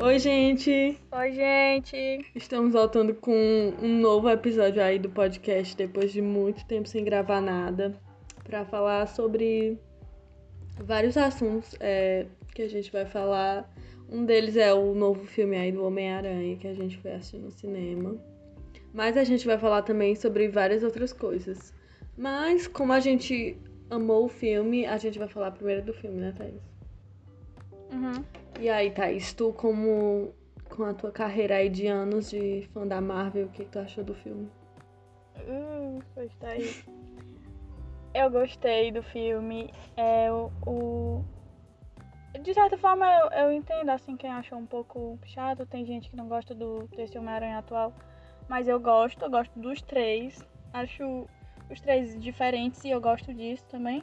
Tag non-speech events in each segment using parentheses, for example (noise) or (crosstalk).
Oi, gente! Oi, gente! Estamos voltando com um novo episódio aí do podcast depois de muito tempo sem gravar nada para falar sobre vários assuntos é, que a gente vai falar. Um deles é o novo filme aí do Homem-Aranha que a gente foi assistir no cinema. Mas a gente vai falar também sobre várias outras coisas. Mas como a gente amou o filme, a gente vai falar primeiro do filme, né, Thaís? Uhum. E aí, Thaís, tu como com a tua carreira aí de anos de fã da Marvel, o que, tu achou do filme? Uh, gostei. Eu gostei do filme. É o, o... De certa forma eu, eu entendo assim quem achou um pouco chato. Tem gente que não gosta do desse Homem-Aranha atual. Mas eu gosto, eu gosto dos três. Acho os três diferentes e eu gosto disso também.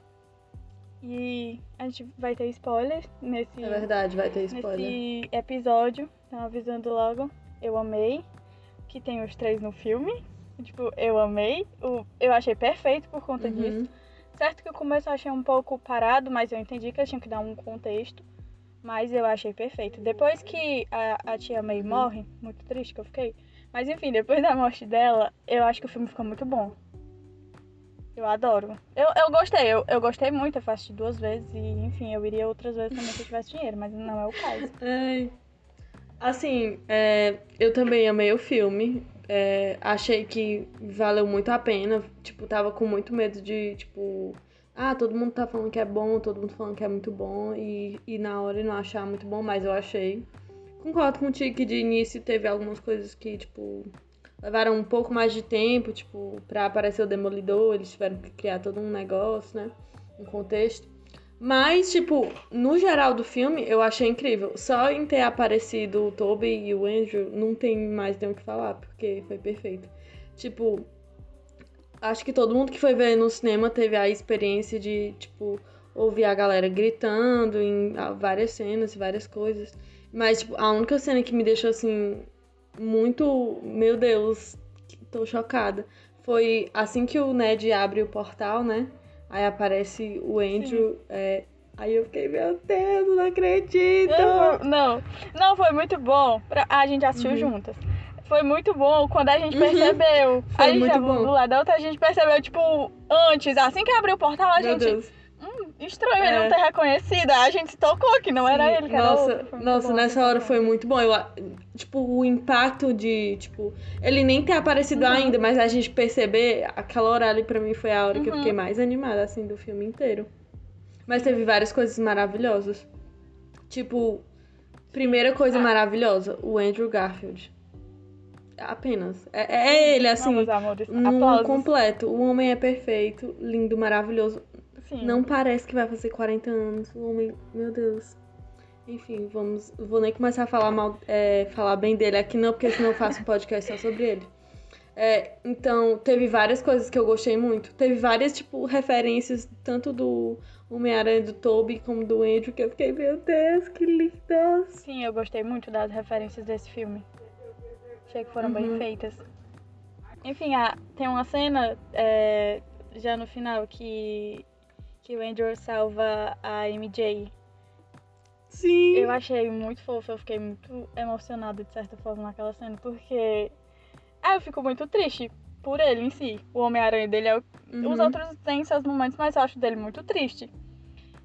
E a gente vai ter spoilers nesse, É verdade, vai ter spoiler. nesse episódio. Então avisando logo. Eu amei. Que tem os três no filme. Tipo, eu amei. O, eu achei perfeito por conta disso. Uhum. Certo que o começo eu achei um pouco parado, mas eu entendi que eles tinham que dar um contexto. Mas eu achei perfeito. Depois que a, a tia May Uhum. morre, muito triste que eu fiquei. Mas enfim, depois da morte dela, eu acho que o filme ficou muito bom. Eu adoro. Eu, eu gostei, eu, eu gostei muito, eu assisti duas vezes e, enfim, eu iria outras vezes também se eu tivesse dinheiro, mas não é o caso. (laughs) Ai. Assim, é, eu também amei o filme. É, achei que valeu muito a pena. Tipo, tava com muito medo de, tipo, ah, todo mundo tá falando que é bom, todo mundo falando que é muito bom, e, e na hora não achar muito bom, mas eu achei. Concordo contigo que de início teve algumas coisas que, tipo, levaram um pouco mais de tempo, tipo, pra aparecer o Demolidor, eles tiveram que criar todo um negócio, né? Um contexto. Mas, tipo, no geral do filme, eu achei incrível. Só em ter aparecido o Toby e o Andrew, não tem mais nem o que falar, porque foi perfeito. Tipo, acho que todo mundo que foi ver no cinema teve a experiência de, tipo, ouvir a galera gritando em várias cenas, várias coisas. Mas, tipo, a única cena que me deixou, assim, muito... Meu Deus, tô chocada. Foi assim que o Ned abre o portal, né? Aí aparece o Andrew. é, aí eu fiquei, meu Deus, não acredito! Não, não, foi muito bom. Pra, a gente assistiu Uhum. juntas. Foi muito bom quando a gente Uhum. percebeu. Foi a gente muito tava bom. do lado da outra, a gente percebeu, tipo, antes, assim que abriu o portal, a Meu gente. Deus. Estranho ele É. não ter reconhecido. A gente se tocou que não era Sim, ele, que era nossa, outro. Foi muito nossa, bom, nessa hora foi muito bom. Eu, tipo, o impacto de, tipo, ele nem ter aparecido Uhum. ainda, mas a gente perceber, aquela hora ali pra mim foi a hora que eu Uhum. fiquei mais animada, assim, do filme inteiro. Mas teve várias coisas maravilhosas. Tipo, primeira coisa Ah. maravilhosa, o Andrew Garfield. Apenas. É, é ele, assim, Vamos, amores. Aplausos. completo. O homem é perfeito, lindo, maravilhoso. Sim. Não parece que vai fazer 40 anos. O homem, meu Deus. Enfim, vamos. Vou nem começar a falar mal, é, falar bem dele aqui não, porque senão eu faço um podcast só sobre ele. É, então, teve várias coisas que eu gostei muito. Teve várias, tipo, referências, tanto do Homem-Aranha do Toby como do Andrew, que eu fiquei, meu Deus, que lindas. Sim, eu gostei muito das referências desse filme. Achei que foram Uhum. bem feitas. Enfim, a- tem uma cena é, já no final que, que o Andrew salva a MJ. Sim. Eu achei muito fofo, eu fiquei muito emocionada de certa forma naquela cena, porque ah, eu fico muito triste por ele em si. O Homem-Aranha dele é o Uhum. Os outros têm seus momentos, mas eu acho dele muito triste.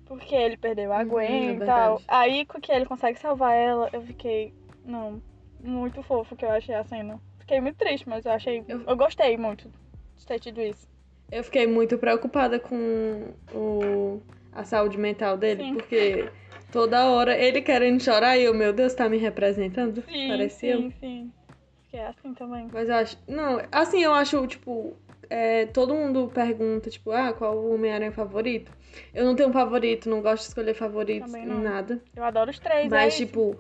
Porque ele perdeu a Uhum, Gwen é e tal. verdade. Aí com que ele consegue salvar ela, eu fiquei. Não, muito fofo que eu achei a cena. Fiquei muito triste, mas eu achei. Eu- Eu, gostei muito de ter tido isso. Eu fiquei muito preocupada com o, a saúde mental dele, Sim. porque toda hora ele querendo chorar e eu, meu Deus, tá me representando? Sim, Parecia sim, sim. Fiquei assim também. Mas eu acho. Não, assim, eu acho, tipo. é, todo mundo pergunta, tipo, ah, qual o Homem-Aranha favorito? Eu não tenho um favorito, não gosto de escolher favoritos nada. Eu adoro os três, Mas, é tipo,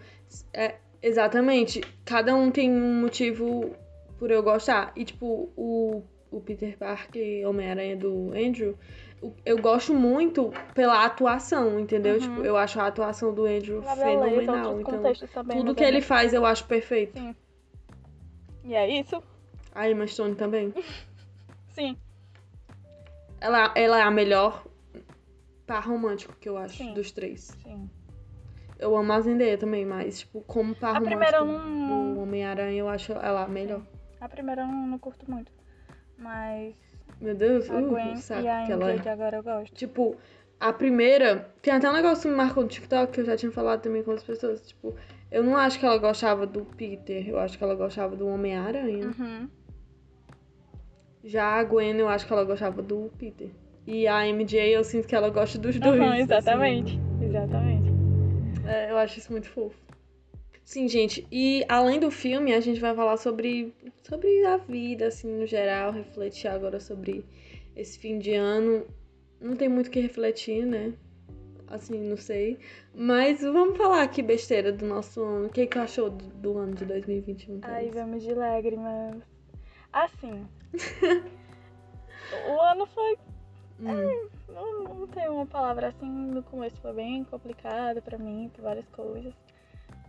é, exatamente, cada um tem um motivo por eu gostar. E, tipo, o, o Peter Parker, Homem-Aranha do Andrew, eu gosto muito pela atuação, entendeu? Uhum. Tipo, eu acho a atuação do Andrew isso. A beleza, fenomenal. outros Então, contextos também. tudo que é ele muito- faz eu acho perfeito. Sim. E é isso? A Emma Stone também. (laughs) Sim. Ela, ela é a melhor par romântico que eu acho Sim. dos três. Sim. eu amo a Zendaya também, mas, tipo, como par A primeira romântico não. do Homem-Aranha, eu acho ela melhor. A primeira eu não, não curto muito. Mas Meu Deus, a uh, Gwen o saco e a que ela é. MJ agora eu gosto. Tipo, a primeira. Tem até um negócio que me marcou no TikTok que eu já tinha falado também com outras pessoas. Tipo, eu não acho que ela gostava do Peter, eu acho que ela gostava do Homem-Aranha. Uhum. Já a Gwen, eu acho que ela gostava do Peter. E a MJ, eu sinto que ela gosta dos dois. Uhum, assim. exatamente. Exatamente. É, eu acho isso muito fofo. Sim, gente. E além do filme, a gente vai falar sobre, sobre a vida, assim, no geral. Refletir agora sobre esse fim de ano. Não tem muito o que refletir, né? Assim, não sei. Mas vamos falar aqui besteira do nosso ano. O que, que achou do, do ano de 2021? Ai, vamos de lágrimas. Assim. (laughs) o ano foi. Hum, Não, não tenho uma palavra assim. No começo foi bem complicado pra mim, por várias coisas.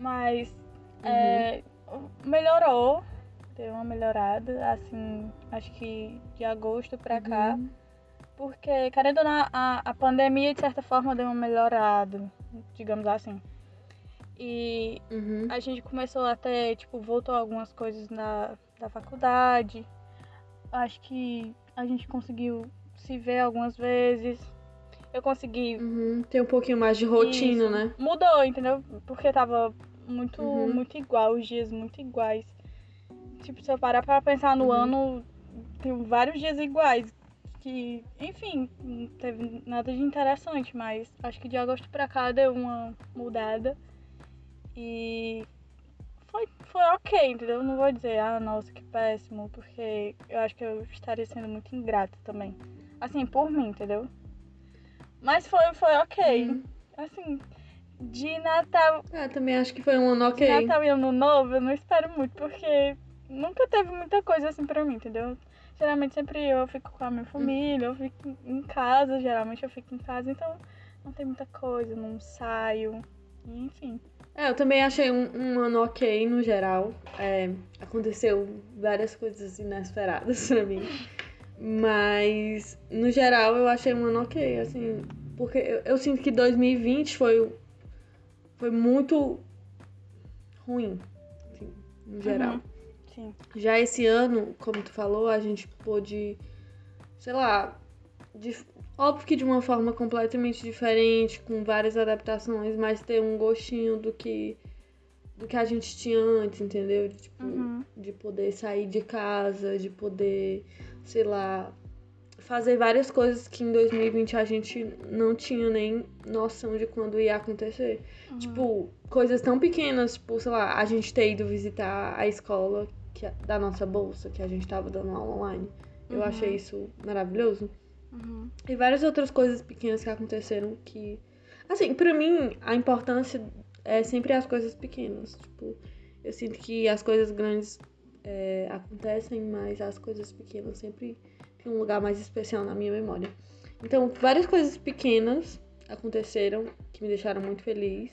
Mas. Uhum. é, melhorou. Deu uma melhorada. Assim, acho que de agosto pra cá. uhum. Porque, querendo ou não, a, a pandemia, de certa forma, deu uma melhorada, digamos assim. E Uhum. a gente começou a ter, tipo, voltou algumas coisas na, da faculdade. Acho que a gente conseguiu se ver algumas vezes. Eu consegui. Uhum. Tem um pouquinho mais de rotina, Isso. né? Mudou, entendeu? Porque tava muito, Uhum. muito igual, os dias muito iguais. Tipo, se eu parar pra pensar no Uhum. ano, tem vários dias iguais. Que, enfim, não teve nada de interessante, mas acho que de agosto pra cá deu uma mudada. E foi, foi ok, entendeu? Não vou dizer, ah, nossa, que péssimo, porque eu acho que eu estaria sendo muito ingrata também. Assim, por mim, entendeu? Mas foi, foi ok. Uhum. Assim, de Natal, Ah, também acho que foi um ano de ok. Natal e Ano Novo, eu não espero muito, porque nunca teve muita coisa assim pra mim, entendeu? Geralmente sempre eu fico com a minha família, eu fico em casa, geralmente eu fico em casa, então não tem muita coisa, não saio, enfim. É, eu também achei um, um ano ok no geral. É, aconteceu várias coisas inesperadas (laughs) pra mim. Mas, no geral, eu achei um ano ok, assim. Porque eu, eu sinto que 2020 foi, foi muito ruim, assim, no geral. Uhum. Sim. Já esse ano, como tu falou, a gente pôde, sei lá, de- óbvio que de uma forma completamente diferente, com várias adaptações, mas ter um gostinho do que do que a gente tinha antes, entendeu? De, tipo, Uhum. de poder sair de casa, de poder, sei lá, fazer várias coisas que em 2020 a gente não tinha nem noção de quando ia acontecer. Uhum. Tipo, coisas tão pequenas, tipo, sei lá, a gente ter ido visitar a escola que, da nossa bolsa, que a gente tava dando aula online. Eu Uhum. achei isso maravilhoso. Uhum. E várias outras coisas pequenas que aconteceram que. Assim, pra mim, a importância é sempre as coisas pequenas. Tipo, eu sinto que as coisas grandes é, acontecem, mas as coisas pequenas sempre têm um lugar mais especial na minha memória. Então, várias coisas pequenas aconteceram que me deixaram muito feliz.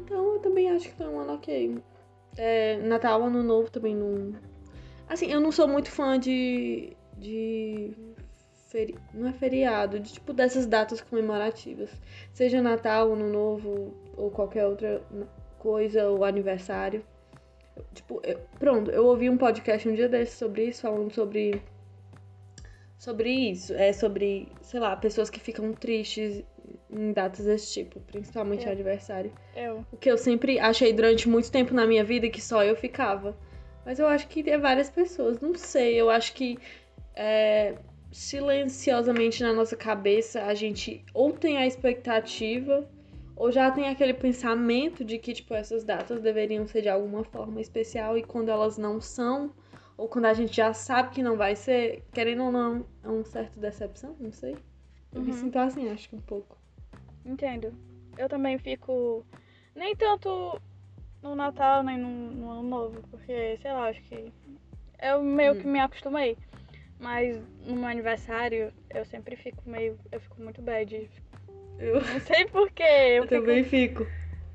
Então, eu também acho que foi um ano ok. É, Natal, Ano Novo também não. Assim, eu não sou muito fã de. de. Feri... Não é feriado, de tipo dessas datas comemorativas. Seja Natal, Ano Novo ou qualquer outra coisa, ou aniversário. Tipo, eu- pronto, eu ouvi um podcast um dia desses sobre isso, falando sobre. Sobre isso. É sobre, sei lá, pessoas que ficam tristes em datas desse tipo, principalmente É. aniversário. Eu. O que eu sempre achei durante muito tempo na minha vida que só eu ficava. Mas eu acho que é várias pessoas. Não sei, eu acho que é, silenciosamente na nossa cabeça a gente ou tem a expectativa ou já tem aquele pensamento de que tipo essas datas deveriam ser de alguma forma especial e quando elas não são ou quando a gente já sabe que não vai ser, querendo ou não, é um certo decepção, não sei. Eu me Uhum. sinto assim, acho que um pouco. Entendo. Eu também fico. Nem tanto no Natal, nem no, no Ano Novo, porque, sei lá, acho que. Eu meio Hum. que me acostumei. Mas no meu aniversário, eu sempre fico meio. Eu fico muito bad. Eu, Não sei porquê. (laughs) Eu, eu fico, também fico.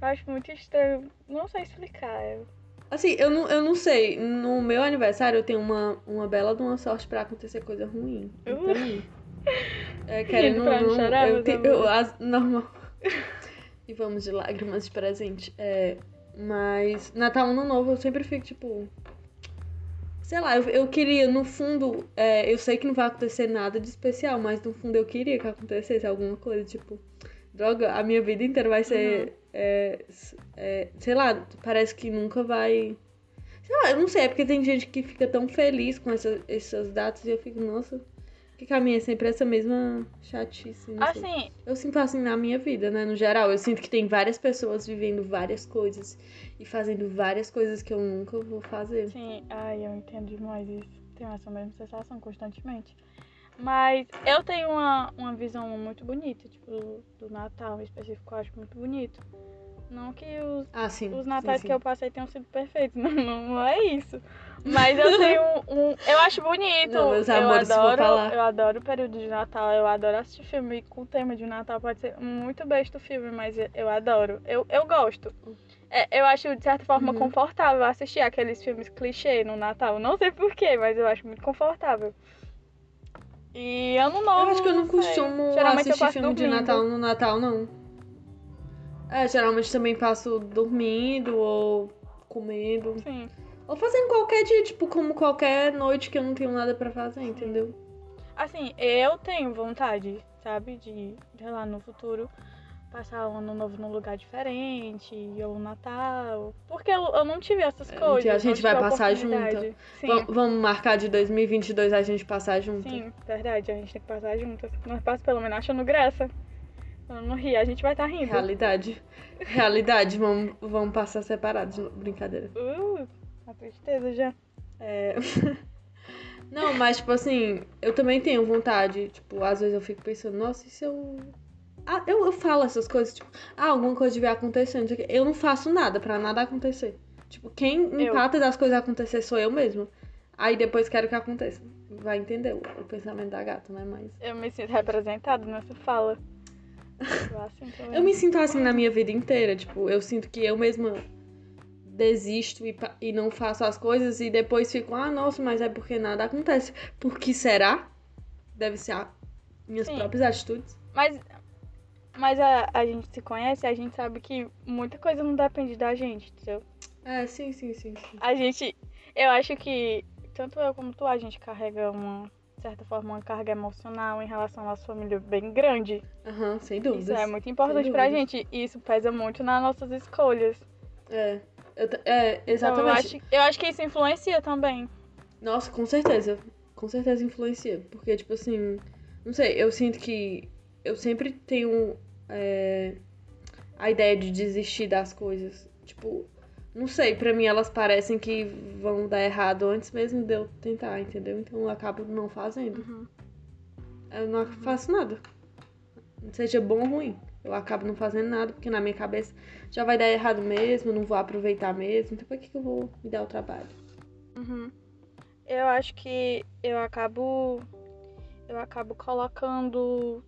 eu acho muito estranho. Não sei explicar. Eu... Assim, eu não, eu não sei. No meu aniversário eu tenho uma, uma bela de uma sorte pra acontecer coisa ruim. Então, é, querendo não não, chorar, eu, meus te- eu, as- normal. E vamos de lágrimas de presente. É, mas Natal Ano Novo eu sempre fico tipo. Sei lá, eu, eu queria, no fundo, é, eu sei que não vai acontecer nada de especial, mas no fundo eu queria que acontecesse alguma coisa, tipo, droga, a minha vida inteira vai ser. É, é, sei lá, parece que nunca vai. Sei lá, eu não sei, é porque tem gente que fica tão feliz com essa, essas datas e eu fico, nossa, que que a minha é sempre essa mesma chatice. não sei. Assim, Eu sinto assim na minha vida, né? No geral, eu sinto que tem várias pessoas vivendo várias coisas e fazendo várias coisas que eu nunca vou fazer. Sim, ai, eu entendo demais isso. Tenho essa mesma sensação constantemente. Mas eu tenho uma, uma visão muito bonita, tipo, do, do Natal em específico, eu acho muito bonito. Não que os, Ah, sim. os sim, natais sim. que eu passei tenham sido perfeitos, (laughs) não, não, é isso. Mas eu tenho um. Eu acho bonito. Não, meus eu amores, for adoro, eu adoro o período de Natal, eu adoro assistir filme com tema de Natal. Pode ser muito besta o filme, mas eu- eu adoro. Eu, eu gosto. É, eu acho, de certa forma, Uhum. confortável assistir aqueles filmes clichê no Natal. Não sei porquê, mas eu acho muito confortável. E ano novo. Eu acho que eu não costumo Geralmente assistir filme de dormindo. Natal no Natal, não. É, geralmente também passo dormindo ou comendo. Sim. Ou fazendo qualquer dia, tipo, como qualquer noite que eu não tenho nada pra fazer, entendeu? Assim, eu tenho vontade, sabe, de, sei lá, no futuro passar o ano novo num lugar diferente, ou o Natal. Porque eu, eu não tive essas É, coisas. a gente vai passar Va- Vamos marcar de 2022 a gente passar junto. sim, verdade, a gente tem que passar juntas. Nós passamos pelo menos achando graça. Quando não rir, a gente vai estar rindo. Realidade. Realidade, vamos, vamos passar separados. Brincadeira. Uh, a tristeza já. É. (laughs) Não, mas, tipo assim, eu também tenho vontade. Tipo, às vezes eu fico pensando, nossa, e se eu. Ah, eu, eu falo essas coisas, tipo, ah, alguma coisa devia acontecer. não sei o quê. Eu não faço nada pra nada acontecer. Tipo, quem Eu. empata das coisas acontecer sou eu mesma. Aí depois quero que aconteça. Vai entender o, o pensamento da gata, né? Mas. Eu me sinto representada nessa fala. Eu, assim. Eu me sinto assim na minha vida inteira. Tipo, eu sinto que eu mesma desisto e, e não faço as coisas e depois fico, ah, nossa, mas é porque nada acontece. Por que será? Deve ser a minhas Sim. próprias atitudes. Mas, mas a, a gente se conhece, a gente sabe que muita coisa não depende da gente, entendeu? É, sim, sim, sim, sim. A gente. Eu acho que tanto eu como tu, a gente carrega uma, de certa forma, uma carga emocional em relação à nossa família bem grande. Aham, sem dúvidas. Isso é muito importante pra gente. E isso pesa muito nas nossas escolhas. É, eu é, Então, eu, exatamente. acho, eu acho que isso influencia também. Nossa, com certeza. Com certeza influencia. Porque, tipo assim, não sei, eu sinto que eu sempre tenho é, a ideia de desistir das coisas. Tipo, não sei, pra mim elas parecem que vão dar errado antes mesmo de eu tentar, entendeu? Então eu acabo não fazendo. Eu não faço nada. Seja bom ou ruim. Eu acabo não fazendo nada, porque na minha cabeça já vai dar errado mesmo, não vou aproveitar mesmo. Então por que, que eu vou me dar o trabalho? Uhum. Eu acho que eu acabo. Eu acabo colocando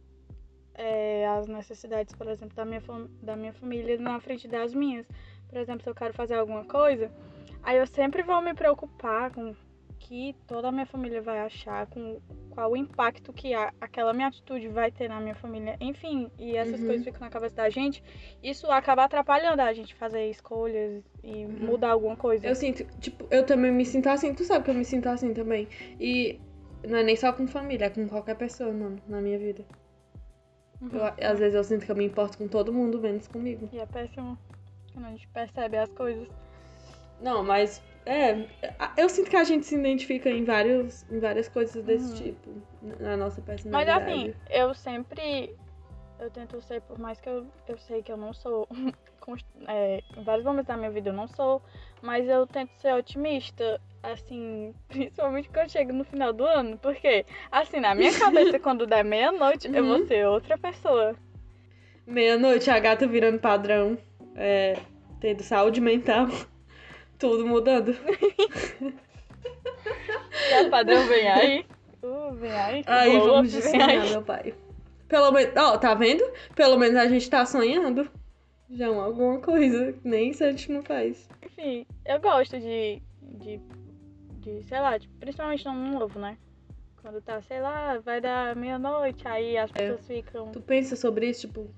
é, as necessidades, por exemplo, da minha, da minha família na frente das minhas. Por exemplo, se eu quero fazer alguma coisa, aí eu sempre vou me preocupar com o que toda a minha família vai achar, com qual o impacto que a, aquela minha atitude vai ter na minha família. Enfim, e essas Uhum. coisas ficam na cabeça da gente. Isso acaba atrapalhando a gente fazer escolhas e mudar alguma coisa. Eu sinto, tipo, eu também me sinto assim, tu sabe que eu me sinto assim também. E não é nem só com família, é com qualquer pessoa, mano, na minha vida. Uhum. Eu- às vezes eu sinto que eu me importo com todo mundo, menos comigo. E é péssimo quando a gente percebe as coisas. Não, mas é. Eu sinto que a gente se identifica em, vários, em várias coisas desse Uhum. tipo, na nossa Mas personalidade. assim, eu sempre. Eu tento ser, por mais que eu, eu sei que eu não sou. (laughs) é, em vários momentos da minha vida eu não sou. Mas eu tento ser otimista. Assim, (laughs) principalmente quando chego no final do ano. Porque, assim, na minha cabeça, (laughs) quando der meia-noite, eu vou Uhum. ser outra pessoa. Meia-noite, a gata virando padrão, é, tendo saúde mental, (laughs) tudo mudando. O padrão vem aí. Uh, vem aí. Aí blow vamos meu pai. Pelo menos, ó, tá vendo? Pelo menos a gente tá sonhando. Já é uma- alguma coisa. Nem isso a gente não faz. Enfim, eu gosto de, de, de sei lá, de- principalmente no ano novo, né? Quando tá, sei lá, vai dar meia-noite, aí as pessoas ficam. Tu pensa sobre isso, tipo,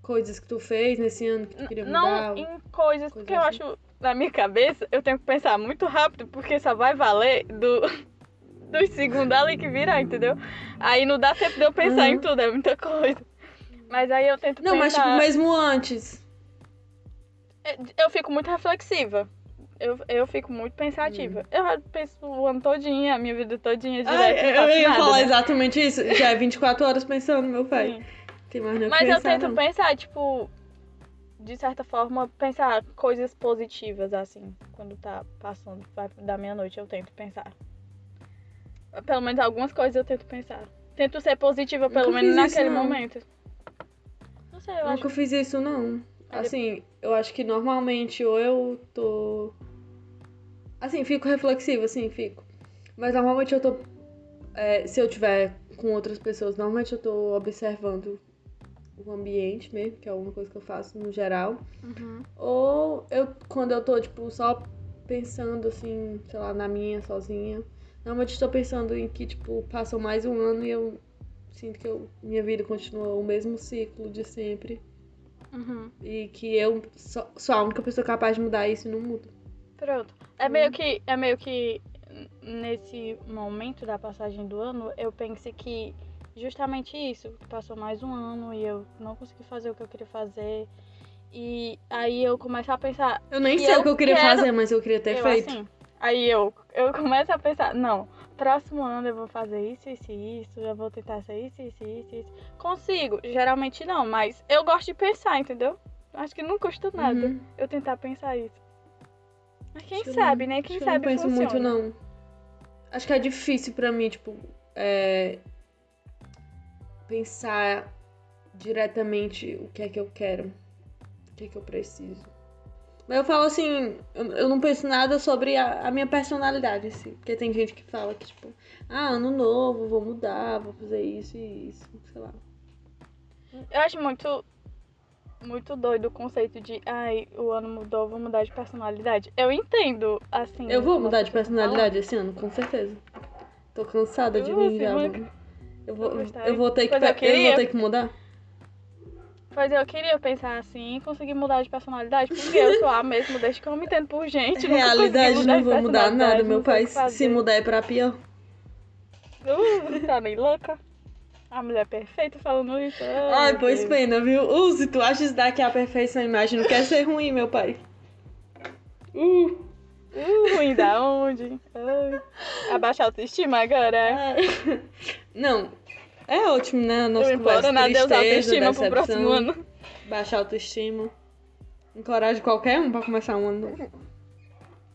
coisas que tu fez nesse ano que tu queria Não mudar? em coisas, coisa porque eu assim. acho, na minha cabeça, eu tenho que pensar muito rápido, porque só vai valer do, (laughs) dos segundos ali que virar, entendeu? Aí não dá tempo de eu pensar Uhum. em tudo, é muita coisa. Mas aí eu tento Não, mas tipo, pensar... mesmo antes. Eu fico muito reflexiva. Eu, eu fico muito pensativa. Eu penso o ano todinho, a minha vida todinha direto. Não eu ia nada, falar né? exatamente isso. Já é 24 horas pensando, meu pai. Sim. Tem mais Mas eu pensar, tento não. pensar, tipo, de certa forma, pensar coisas positivas, assim, quando tá passando da meia-noite, eu tento pensar. Pelo menos algumas coisas eu tento pensar. Tento ser positiva, pelo Nunca menos isso, naquele não. momento. Não sei, eu Nunca acho. fiz isso, não. Assim, eu acho que normalmente ou eu tô. Assim, fico reflexiva, assim, fico. Mas normalmente eu tô. é, se eu tiver com outras pessoas, normalmente eu tô observando o ambiente mesmo, que é uma coisa que eu faço no geral. Uhum. Ou eu, quando eu tô, tipo, só pensando, assim, sei lá, na minha, sozinha. Normalmente estou pensando em que, tipo, passou mais um ano e eu sinto que eu, minha vida continua o mesmo ciclo de sempre. Uhum. E que eu sou, sou a única pessoa capaz de mudar isso e não mudo. Pronto. É meio que. É meio que nesse momento da passagem do ano, eu pensei que justamente isso, passou mais um ano e eu não consegui fazer o que eu queria fazer. E aí eu começo a pensar, Eu nem sei eu o que eu queria quero- fazer, mas eu queria ter eu feito. assim. Aí eu, eu começo a pensar, não, próximo ano eu vou fazer isso, isso e isso, eu vou tentar ser isso, isso, isso, isso. Consigo, geralmente não, mas eu gosto de pensar, entendeu? Acho que não custa nada Uhum. eu tentar pensar isso. Mas quem Acho sabe, né? Quem que eu sabe não penso funciona. muito, não. Acho que é difícil pra mim, tipo, é, pensar diretamente o que é que eu quero, o que é que eu preciso. Mas eu falo assim, eu, eu não penso nada sobre a, a minha personalidade, assim. Porque tem gente que fala que, tipo, ah, ano novo, vou mudar, vou fazer isso e isso, sei lá. Eu acho muito, muito doido o conceito de, ai, o ano mudou, vou mudar de personalidade. Eu entendo, assim. Eu vou mudar de tá personalidade esse ano, com certeza. Tô cansada de Uh, mim já. Eu vou, eu eu vou ter que, Pois eu pe- eu vou queria. ter que mudar. Pois eu queria pensar assim e conseguir mudar de personalidade, porque eu sou a mesmo desde que eu me entendo por gente. (laughs) Realidade não de vou mudar nada, meu pai. Se mudar é pra pior. Uh, tá nem louca? A mulher perfeita falando isso. Ai, pois pena, viu? Uh, se tu achas daqui a perfeição, imagina, não quer ser ruim, meu pai. Uh, Uh, ruim da onde? Ai. Abaixa a autoestima agora. Não, é ótimo, né? Nossa Eu imploro na Deus autoestima pro decepção, próximo ano. Baixa a autoestima. Encoraje qualquer um pra começar um ano.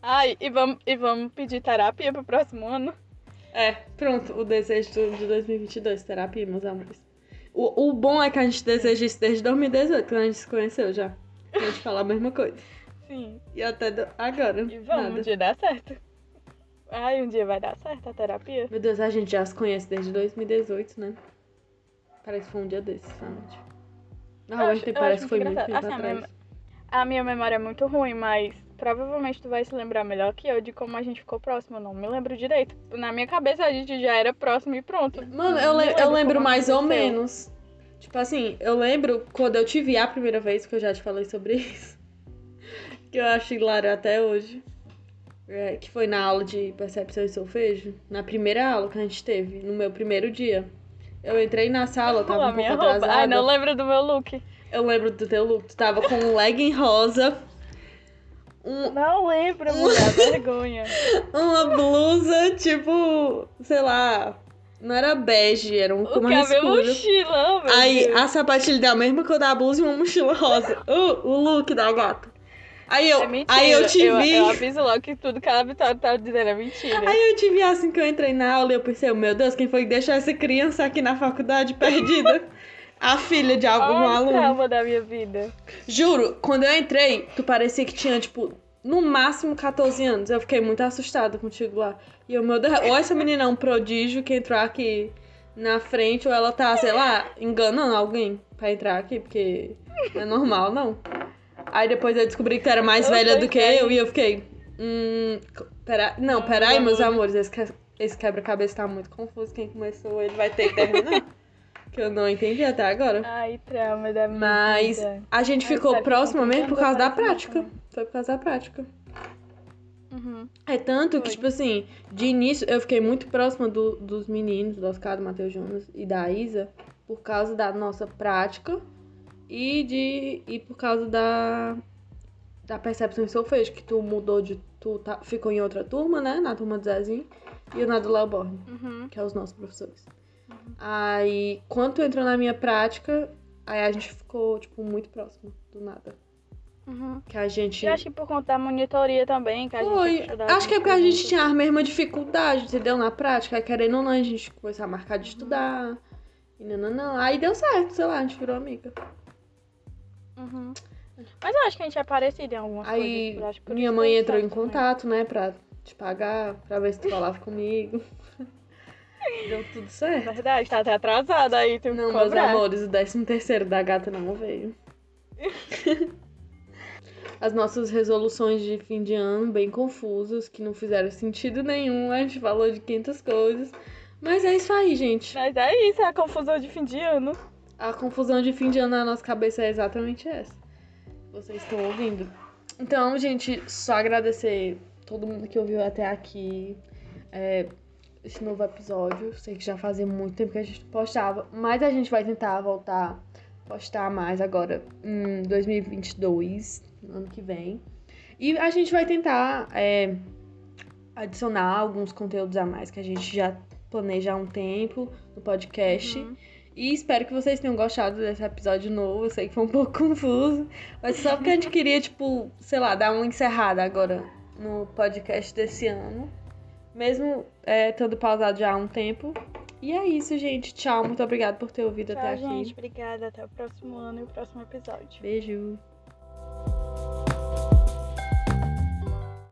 Ai, e vamos, e vamos pedir terapia pro próximo ano. É, pronto, o desejo de 2022, terapia, meus amores. O, o bom é que a gente deseja isso desde 2018, quando a gente se conheceu já. A gente fala a mesma coisa. Sim. E até do- agora, E vamos, um nada. dia dá certo. Ai, um dia vai dar certo a terapia. Meu Deus, a gente já se conhece desde 2018, né? Parece que foi um dia desses, realmente. Ontem eu parece que foi muito tempo. Assim, a atrás. A minha memória é muito ruim, mas provavelmente tu vai se lembrar melhor que eu de como a gente ficou próximo. Eu não me lembro direito. Na minha cabeça a gente já era próximo e pronto. Mano, eu, le- eu lembro mais ou menos. Tipo assim, eu lembro quando eu te vi a primeira vez, que eu já te falei sobre (laughs) isso. que eu acho hilário até hoje. É, que foi na aula de percepção e solfejo. Na primeira aula que a gente teve, no meu primeiro dia. Eu entrei na sala, tava a um pouco minha atrasada. roupa. Ai, não lembro do meu look. Eu lembro do teu look. Tu tava com um legging rosa. Um, Não lembro, mulher. (laughs) vergonha. uma blusa, tipo, sei lá. Não era bege, era um O cor mais escuro. mochilão, meu Aí Deus. a sapatilha da mesma cor da blusa e uma mochila rosa. (laughs) Uh, o look da gata. Aí eu, É mentira. aí eu te eu, vi. Eu aviso logo que tudo que a Vitória tá dizendo é mentira. Aí eu te vi assim que eu entrei na aula e eu pensei, meu Deus, quem foi que deixou essa criança aqui na faculdade perdida? (laughs) A filha de algum Olha o aluno. trauma da minha vida. Juro, quando eu entrei, tu parecia que tinha, tipo, no máximo 14 anos. Eu fiquei muito assustada contigo lá. E eu, meu Deus, ou essa menina é um prodígio que entrou aqui na frente, ou ela tá, sei lá, enganando alguém pra entrar aqui, porque não é normal, não. Aí depois eu descobri que tu era mais Eu velha sei do que é eu, e eu fiquei. Hum. Pera... Não, peraí, meus meus amores, esse, que- esse quebra-cabeça tá muito confuso. Quem começou, ele vai ter que terminar. (laughs) Que eu não entendi até agora. Ai, trauma da minha Mas vida. a gente Eu ficou que próxima continue mesmo por causa da prática. Foi por causa da prática. Uhum. É tanto que, Foi. tipo assim, de início eu fiquei muito próxima do- dos meninos, do Oscar, do Matheus Jonas e da Isa, por causa da nossa prática e de e por causa da da percepção em solfejo, que tu mudou de. Tu tá- ficou em outra turma, né? Na turma do Zezinho, e eu na do Léo Borne, Uhum. que é os nossos professores. Aí, quando tu entrou na minha prática, aí a gente ficou, tipo, muito próximo do nada. Uhum. Que a gente. Eu acho que por conta da monitoria também, que a gente Foi. Acho que é porque a gente tinha a mesma dificuldade, entendeu? Na prática, aí, querendo ou não, a gente começou a marcar de estudar. E não, não, não. Aí deu certo, sei lá, a gente virou amiga. Uhum. Mas eu acho que a gente é parecido em algumas Aí coisas. por minha mãe entrou em certo também. contato, né, pra te pagar, pra ver se tu falava comigo. (laughs) Deu tudo certo. Verdade, tá até atrasada aí, tu Não, meus cobrar. amores, o 13 terceiro da gata não veio. (laughs) As nossas resoluções de fim de ano bem confusas, que não fizeram sentido nenhum. A gente falou de 500 coisas. Mas é isso aí, gente. Mas é isso, é a confusão de fim de ano. A confusão de fim de ano na nossa cabeça é exatamente essa. Vocês estão ouvindo. Então, gente, só agradecer todo mundo que ouviu até aqui. é, esse novo episódio. Sei que já fazia muito tempo que a gente postava, mas a gente vai tentar voltar a postar mais agora em 2022, no ano que vem. E a gente vai tentar é, adicionar alguns conteúdos a mais que a gente já planeja há um tempo no podcast. Uhum. E espero que vocês tenham gostado desse episódio novo. Eu sei que foi um (laughs) pouco confuso. Mas só porque a gente queria, tipo, sei lá, dar uma encerrada agora no podcast desse ano. Mesmo é, estando pausado já há um tempo. E é isso, gente. Tchau. Muito obrigada por ter ouvido até Tchau, aqui. gente. Obrigada. Até o próximo ano e o próximo episódio. Beijo.